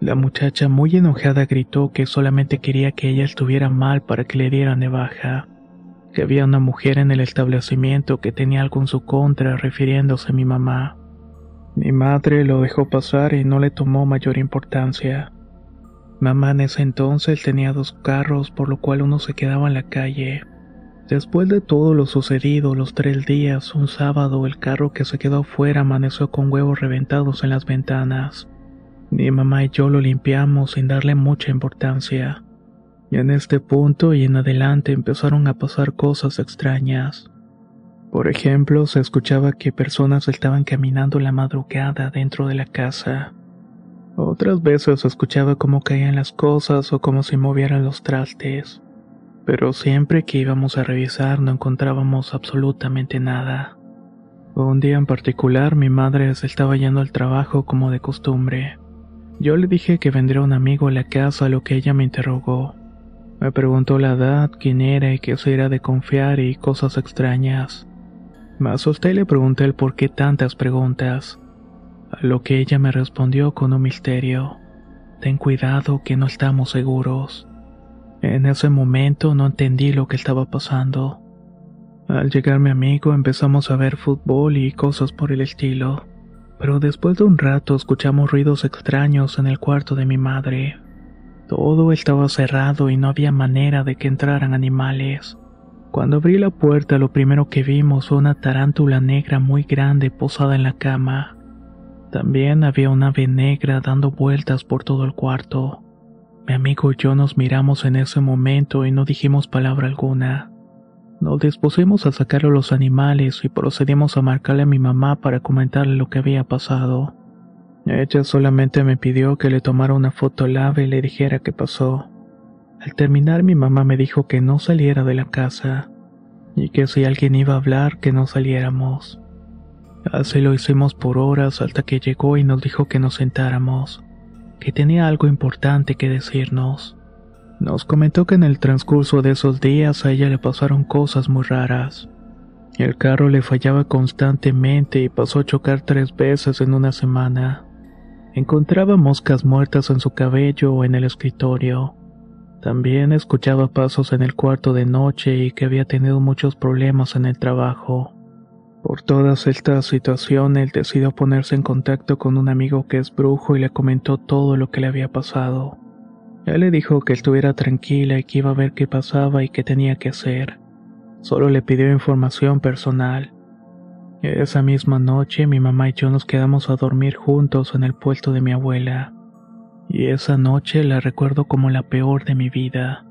La muchacha muy enojada gritó que solamente quería que ella estuviera mal para que le dieran de baja, que había una mujer en el establecimiento que tenía algo en su contra refiriéndose a mi mamá. Mi madre lo dejó pasar y no le tomó mayor importancia. Mamá en ese entonces tenía dos carros por lo cual uno se quedaba en la calle. Después de todo lo sucedido los tres días, un sábado el carro que se quedó fuera amaneció con huevos reventados en las ventanas. Mi mamá y yo lo limpiamos sin darle mucha importancia. Y en este punto y en adelante empezaron a pasar cosas extrañas. Por ejemplo, se escuchaba que personas estaban caminando la madrugada dentro de la casa. Otras veces se escuchaba cómo caían las cosas o cómo se movieran los trastes. Pero siempre que íbamos a revisar no encontrábamos absolutamente nada. Un día en particular mi madre se estaba yendo al trabajo como de costumbre. Yo le dije que vendría un amigo a la casa, a lo que ella me interrogó. Me preguntó la edad, quién era y qué se era de confiar y cosas extrañas. Me asusté y le pregunté el por qué tantas preguntas. A lo que ella me respondió con un misterio. Ten cuidado que no estamos seguros. En ese momento no entendí lo que estaba pasando. Al llegar mi amigo empezamos a ver fútbol y cosas por el estilo. Pero después de un rato escuchamos ruidos extraños en el cuarto de mi madre. Todo estaba cerrado y no había manera de que entraran animales. Cuando abrí la puerta lo primero que vimos fue una tarántula negra muy grande posada en la cama. También había una ave negra dando vueltas por todo el cuarto. Mi amigo y yo nos miramos en ese momento y no dijimos palabra alguna. Nos dispusimos a sacar a los animales y procedimos a marcarle a mi mamá para comentarle lo que había pasado. Ella solamente me pidió que le tomara una foto al ave y le dijera qué pasó. Al terminar mi mamá me dijo que no saliera de la casa y que si alguien iba a hablar que no saliéramos. Así lo hicimos por horas hasta que llegó y nos dijo que nos sentáramos, que tenía algo importante que decirnos. Nos comentó que en el transcurso de esos días a ella le pasaron cosas muy raras. El carro le fallaba constantemente y pasó a chocar tres veces en una semana. Encontraba moscas muertas en su cabello o en el escritorio. También escuchaba pasos en el cuarto de noche y que había tenido muchos problemas en el trabajo. Por todas estas situaciones decidió ponerse en contacto con un amigo que es brujo y le comentó todo lo que le había pasado. Él le dijo que estuviera tranquila y que iba a ver qué pasaba y qué tenía que hacer. Solo le pidió información personal. Esa misma noche mi mamá y yo nos quedamos a dormir juntos en el puesto de mi abuela. Y esa noche la recuerdo como la peor de mi vida.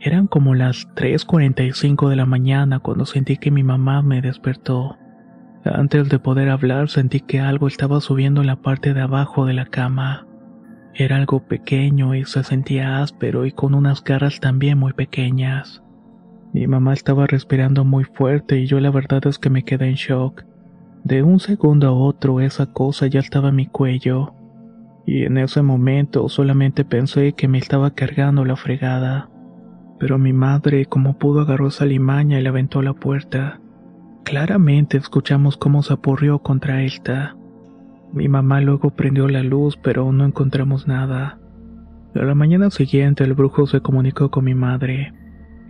Eran como las 3.45 de la mañana cuando sentí que mi mamá me despertó. Antes de poder hablar sentí que algo estaba subiendo en la parte de abajo de la cama. Era algo pequeño y se sentía áspero y con unas garras también muy pequeñas. Mi mamá estaba respirando muy fuerte y yo la verdad es que me quedé en shock. De un segundo a otro esa cosa ya estaba en mi cuello. Y en ese momento solamente pensé que me estaba cargando la fregada. Pero mi madre, como pudo, agarró esa limaña y la aventó a la puerta. Claramente escuchamos cómo se apurrió contra esta. Mi mamá luego prendió la luz, pero no encontramos nada. A la mañana siguiente el brujo se comunicó con mi madre.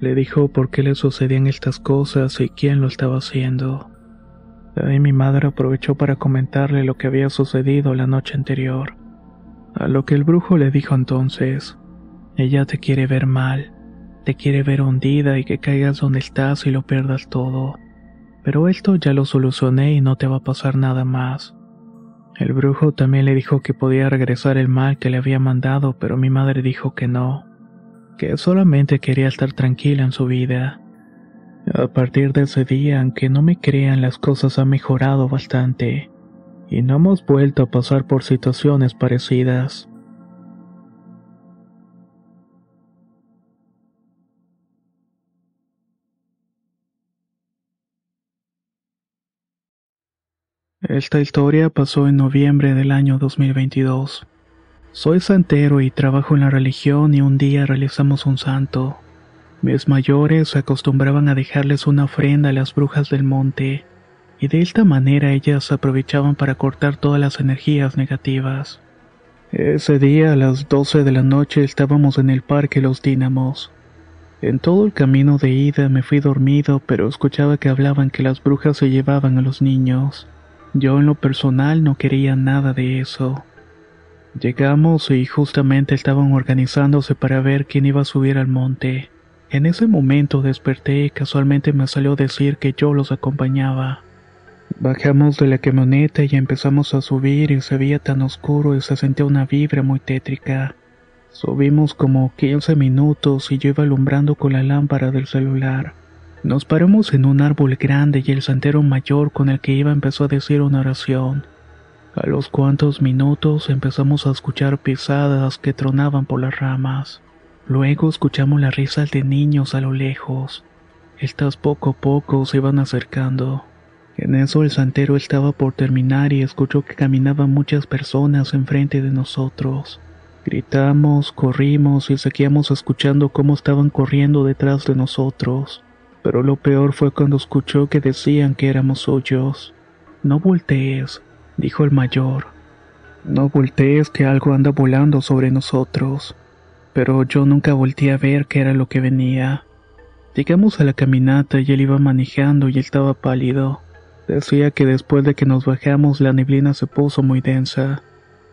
Le dijo por qué le sucedían estas cosas y quién lo estaba haciendo. Ahí mi madre aprovechó para comentarle lo que había sucedido la noche anterior. A lo que el brujo le dijo entonces, ella te quiere ver mal, te quiere ver hundida y que caigas donde estás y lo pierdas todo. Pero esto ya lo solucioné y no te va a pasar nada más. El brujo también le dijo que podía regresar el mal que le había mandado, pero mi madre dijo que no, que solamente quería estar tranquila en su vida. A partir de ese día, aunque no me crean, las cosas han mejorado bastante, y no hemos vuelto a pasar por situaciones parecidas. Esta historia pasó en noviembre del año 2022. Soy santero y trabajo en la religión y un día realizamos un santo. Mis mayores acostumbraban a dejarles una ofrenda a las brujas del monte, y de esta manera ellas aprovechaban para cortar todas las energías negativas. Ese día a las 12 de la noche estábamos en el parque Los Dínamos. En todo el camino de ida me fui dormido, pero escuchaba que hablaban que las brujas se llevaban a los niños. Yo en lo personal no quería nada de eso. Llegamos y justamente estaban organizándose para ver quién iba a subir al monte. En ese momento desperté y casualmente me salió decir que yo los acompañaba. Bajamos de la camioneta y empezamos a subir y se veía tan oscuro y se sentía una vibra muy tétrica. Subimos como 15 minutos y yo iba alumbrando con la lámpara del celular. Nos paramos en un árbol grande y el santero mayor con el que iba empezó a decir una oración. A los cuantos minutos empezamos a escuchar pisadas que tronaban por las ramas. Luego escuchamos las risas de niños a lo lejos. Estas poco a poco se iban acercando. En eso el santero estaba por terminar y escuchó que caminaban muchas personas enfrente de nosotros. Gritamos, corrimos y seguíamos escuchando cómo estaban corriendo detrás de nosotros pero lo peor fue cuando escuchó que decían que éramos suyos. No voltees, dijo el mayor. No voltees que algo anda volando sobre nosotros. Pero yo nunca volteé a ver qué era lo que venía. Llegamos a la caminata y él iba manejando y estaba pálido. Decía que después de que nos bajamos la neblina se puso muy densa,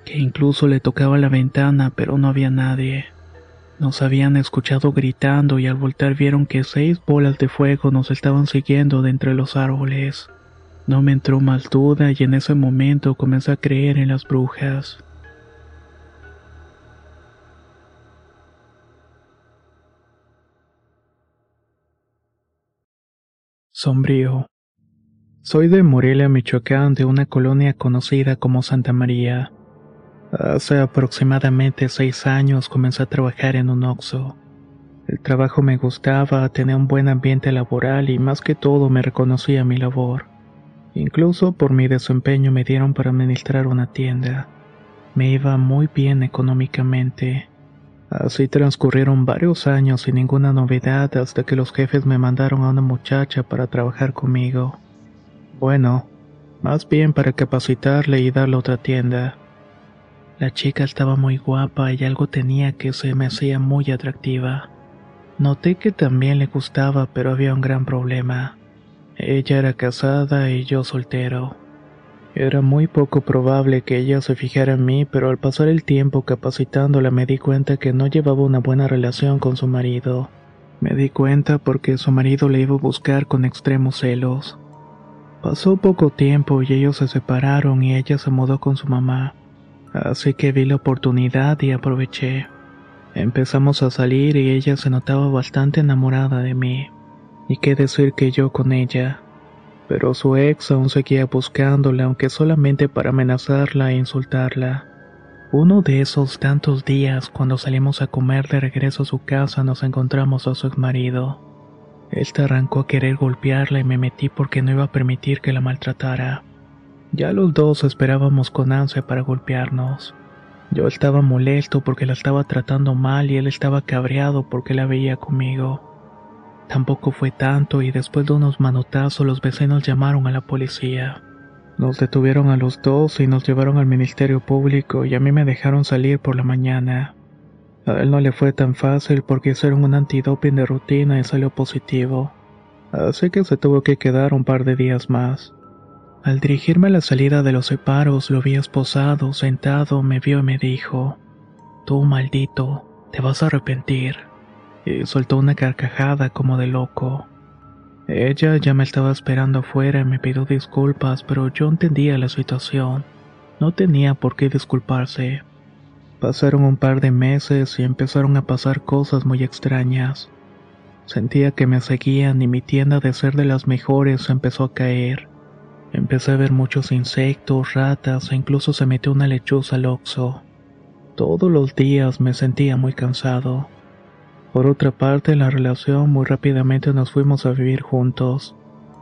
que incluso le tocaba la ventana pero no había nadie. Nos habían escuchado gritando y al voltar vieron que seis bolas de fuego nos estaban siguiendo de entre los árboles. No me entró más duda y en ese momento comencé a creer en las brujas. Sombrío. Soy de Morelia, Michoacán, de una colonia conocida como Santa María. Hace aproximadamente seis años comencé a trabajar en un Oxxo. El trabajo me gustaba, tenía un buen ambiente laboral y más que todo me reconocía mi labor. Incluso por mi desempeño me dieron para administrar una tienda. Me iba muy bien económicamente. Así transcurrieron varios años sin ninguna novedad hasta que los jefes me mandaron a una muchacha para trabajar conmigo. Bueno, más bien para capacitarle y darle otra tienda. La chica estaba muy guapa y algo tenía que se me hacía muy atractiva. Noté que también le gustaba, pero había un gran problema. Ella era casada y yo soltero. Era muy poco probable que ella se fijara en mí, pero al pasar el tiempo capacitándola me di cuenta que no llevaba una buena relación con su marido. Me di cuenta porque su marido le iba a buscar con extremos celos. Pasó poco tiempo y ellos se separaron y ella se mudó con su mamá. Así que vi la oportunidad y aproveché. Empezamos a salir y ella se notaba bastante enamorada de mí. Y qué decir que yo con ella. Pero su ex aún seguía buscándola, aunque solamente para amenazarla e insultarla. Uno de esos tantos días, cuando salimos a comer de regreso a su casa, nos encontramos a su ex marido. Este arrancó a querer golpearla y me metí porque no iba a permitir que la maltratara. Ya los dos esperábamos con ansia para golpearnos. Yo estaba molesto porque la estaba tratando mal y él estaba cabreado porque la veía conmigo. Tampoco fue tanto y después de unos manotazos los vecinos llamaron a la policía. Nos detuvieron a los dos y nos llevaron al Ministerio Público y a mí me dejaron salir por la mañana. A él no le fue tan fácil porque hicieron un antidoping de rutina y salió positivo. Así que se tuvo que quedar un par de días más. Al dirigirme a la salida de los separos, lo vi esposado, sentado, me vio y me dijo, Tú, maldito, te vas a arrepentir. Y soltó una carcajada como de loco. Ella ya me estaba esperando afuera y me pidió disculpas, pero yo entendía la situación. No tenía por qué disculparse. Pasaron un par de meses y empezaron a pasar cosas muy extrañas. Sentía que me seguían y mi tienda de ser de las mejores empezó a caer. Empecé a ver muchos insectos, ratas e incluso se metió una lechuza al oxo. Todos los días me sentía muy cansado. Por otra parte, en la relación muy rápidamente nos fuimos a vivir juntos,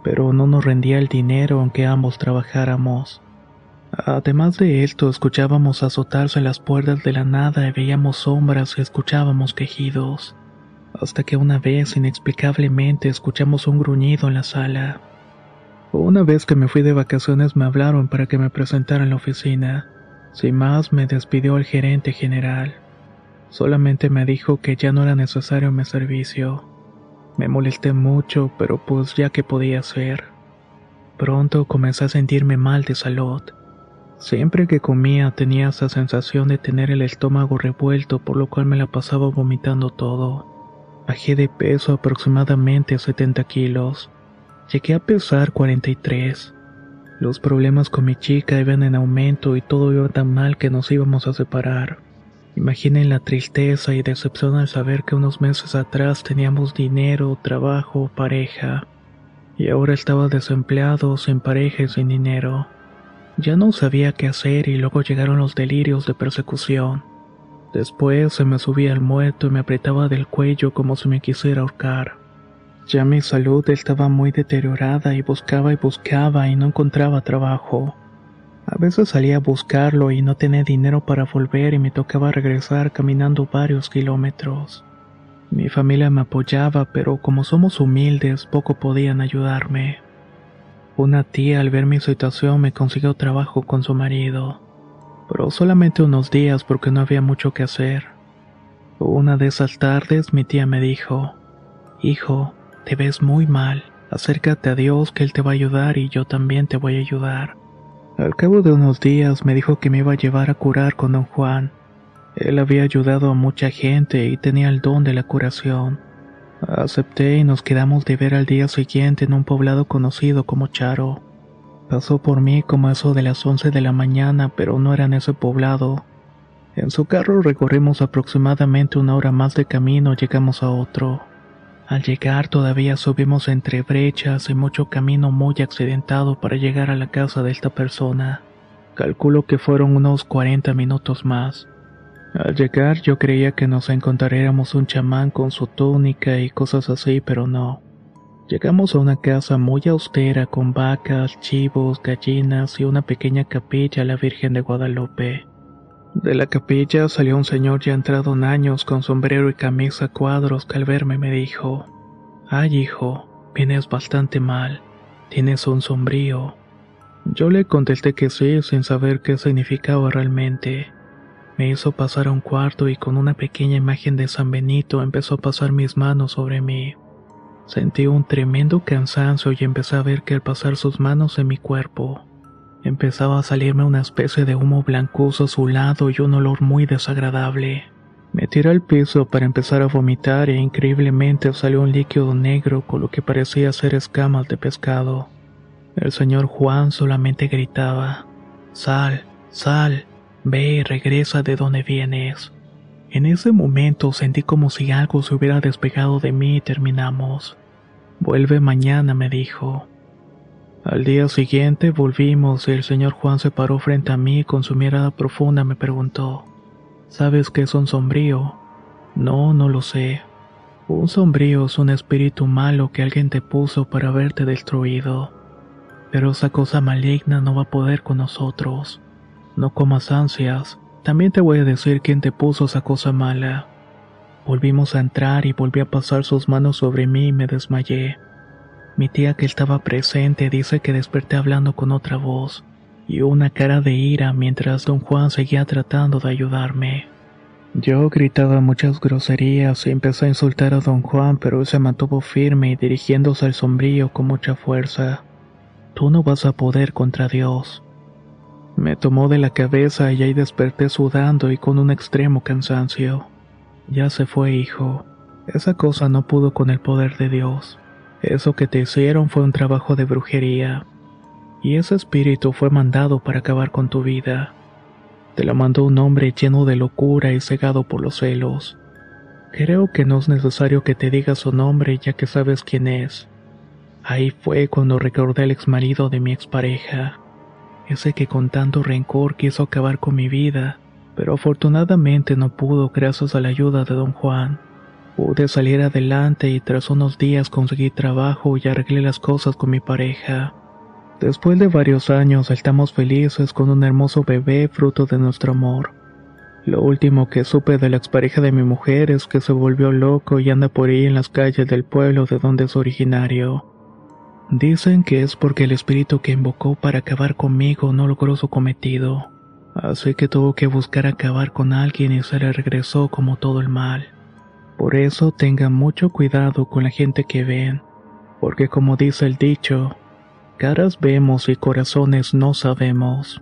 pero no nos rendía el dinero aunque ambos trabajáramos. Además de esto, escuchábamos azotarse las puertas de la nada y veíamos sombras y escuchábamos quejidos. Hasta que una vez, inexplicablemente, escuchamos un gruñido en la sala. Una vez que me fui de vacaciones me hablaron para que me presentara en la oficina. Sin más me despidió el gerente general. Solamente me dijo que ya no era necesario mi servicio. Me molesté mucho, pero pues ya que podía hacer. Pronto comencé a sentirme mal de salud. Siempre que comía tenía esa sensación de tener el estómago revuelto, por lo cual me la pasaba vomitando todo. Bajé de peso aproximadamente a 70 kilos. Llegué a pesar 43. Los problemas con mi chica iban en aumento y todo iba tan mal que nos íbamos a separar. Imaginen la tristeza y decepción al saber que unos meses atrás teníamos dinero, trabajo, pareja. Y ahora estaba desempleado, sin pareja y sin dinero. Ya no sabía qué hacer y luego llegaron los delirios de persecución. Después se me subía al muerto y me apretaba del cuello como si me quisiera ahorcar. Ya mi salud estaba muy deteriorada y buscaba y buscaba y no encontraba trabajo. A veces salía a buscarlo y no tenía dinero para volver y me tocaba regresar caminando varios kilómetros. Mi familia me apoyaba, pero como somos humildes, poco podían ayudarme. Una tía al ver mi situación me consiguió trabajo con su marido, pero solamente unos días porque no había mucho que hacer. Una de esas tardes mi tía me dijo, Hijo, te ves muy mal. Acércate a Dios que Él te va a ayudar y yo también te voy a ayudar. Al cabo de unos días me dijo que me iba a llevar a curar con don Juan. Él había ayudado a mucha gente y tenía el don de la curación. Acepté y nos quedamos de ver al día siguiente en un poblado conocido como Charo. Pasó por mí como eso de las 11 de la mañana, pero no era en ese poblado. En su carro recorrimos aproximadamente una hora más de camino, llegamos a otro. Al llegar todavía subimos entre brechas y mucho camino muy accidentado para llegar a la casa de esta persona. Calculo que fueron unos 40 minutos más. Al llegar yo creía que nos encontraríamos un chamán con su túnica y cosas así, pero no. Llegamos a una casa muy austera con vacas, chivos, gallinas y una pequeña capilla a la Virgen de Guadalupe. De la capilla salió un señor ya entrado en años con sombrero y camisa cuadros que al verme me dijo, Ay hijo, vienes bastante mal, tienes un sombrío. Yo le contesté que sí sin saber qué significaba realmente. Me hizo pasar a un cuarto y con una pequeña imagen de San Benito empezó a pasar mis manos sobre mí. Sentí un tremendo cansancio y empecé a ver que al pasar sus manos en mi cuerpo, empezaba a salirme una especie de humo blancoso a su lado y un olor muy desagradable. Me tiré al piso para empezar a vomitar e increíblemente salió un líquido negro con lo que parecía ser escamas de pescado. El señor Juan solamente gritaba, Sal, sal, Ve y regresa de donde vienes. En ese momento sentí como si algo se hubiera despegado de mí y terminamos. Vuelve mañana, me dijo. Al día siguiente volvimos y el señor Juan se paró frente a mí y con su mirada profunda me preguntó, ¿Sabes qué es un sombrío? No, no lo sé. Un sombrío es un espíritu malo que alguien te puso para verte destruido. Pero esa cosa maligna no va a poder con nosotros. No comas ansias. También te voy a decir quién te puso esa cosa mala. Volvimos a entrar y volvió a pasar sus manos sobre mí y me desmayé. Mi tía que estaba presente dice que desperté hablando con otra voz y una cara de ira mientras don Juan seguía tratando de ayudarme. Yo gritaba muchas groserías y empecé a insultar a don Juan, pero él se mantuvo firme y dirigiéndose al sombrío con mucha fuerza. Tú no vas a poder contra Dios. Me tomó de la cabeza y ahí desperté sudando y con un extremo cansancio. Ya se fue, hijo. Esa cosa no pudo con el poder de Dios. Eso que te hicieron fue un trabajo de brujería. Y ese espíritu fue mandado para acabar con tu vida. Te lo mandó un hombre lleno de locura y cegado por los celos. Creo que no es necesario que te diga su nombre ya que sabes quién es. Ahí fue cuando recordé al ex marido de mi expareja ese que con tanto rencor quiso acabar con mi vida, pero afortunadamente no pudo gracias a la ayuda de don Juan. Pude salir adelante y tras unos días conseguí trabajo y arreglé las cosas con mi pareja. Después de varios años estamos felices con un hermoso bebé fruto de nuestro amor. Lo último que supe de la expareja de mi mujer es que se volvió loco y anda por ahí en las calles del pueblo de donde es originario. Dicen que es porque el espíritu que invocó para acabar conmigo no logró su cometido, así que tuvo que buscar acabar con alguien y se le regresó como todo el mal. Por eso tengan mucho cuidado con la gente que ven, porque como dice el dicho, caras vemos y corazones no sabemos.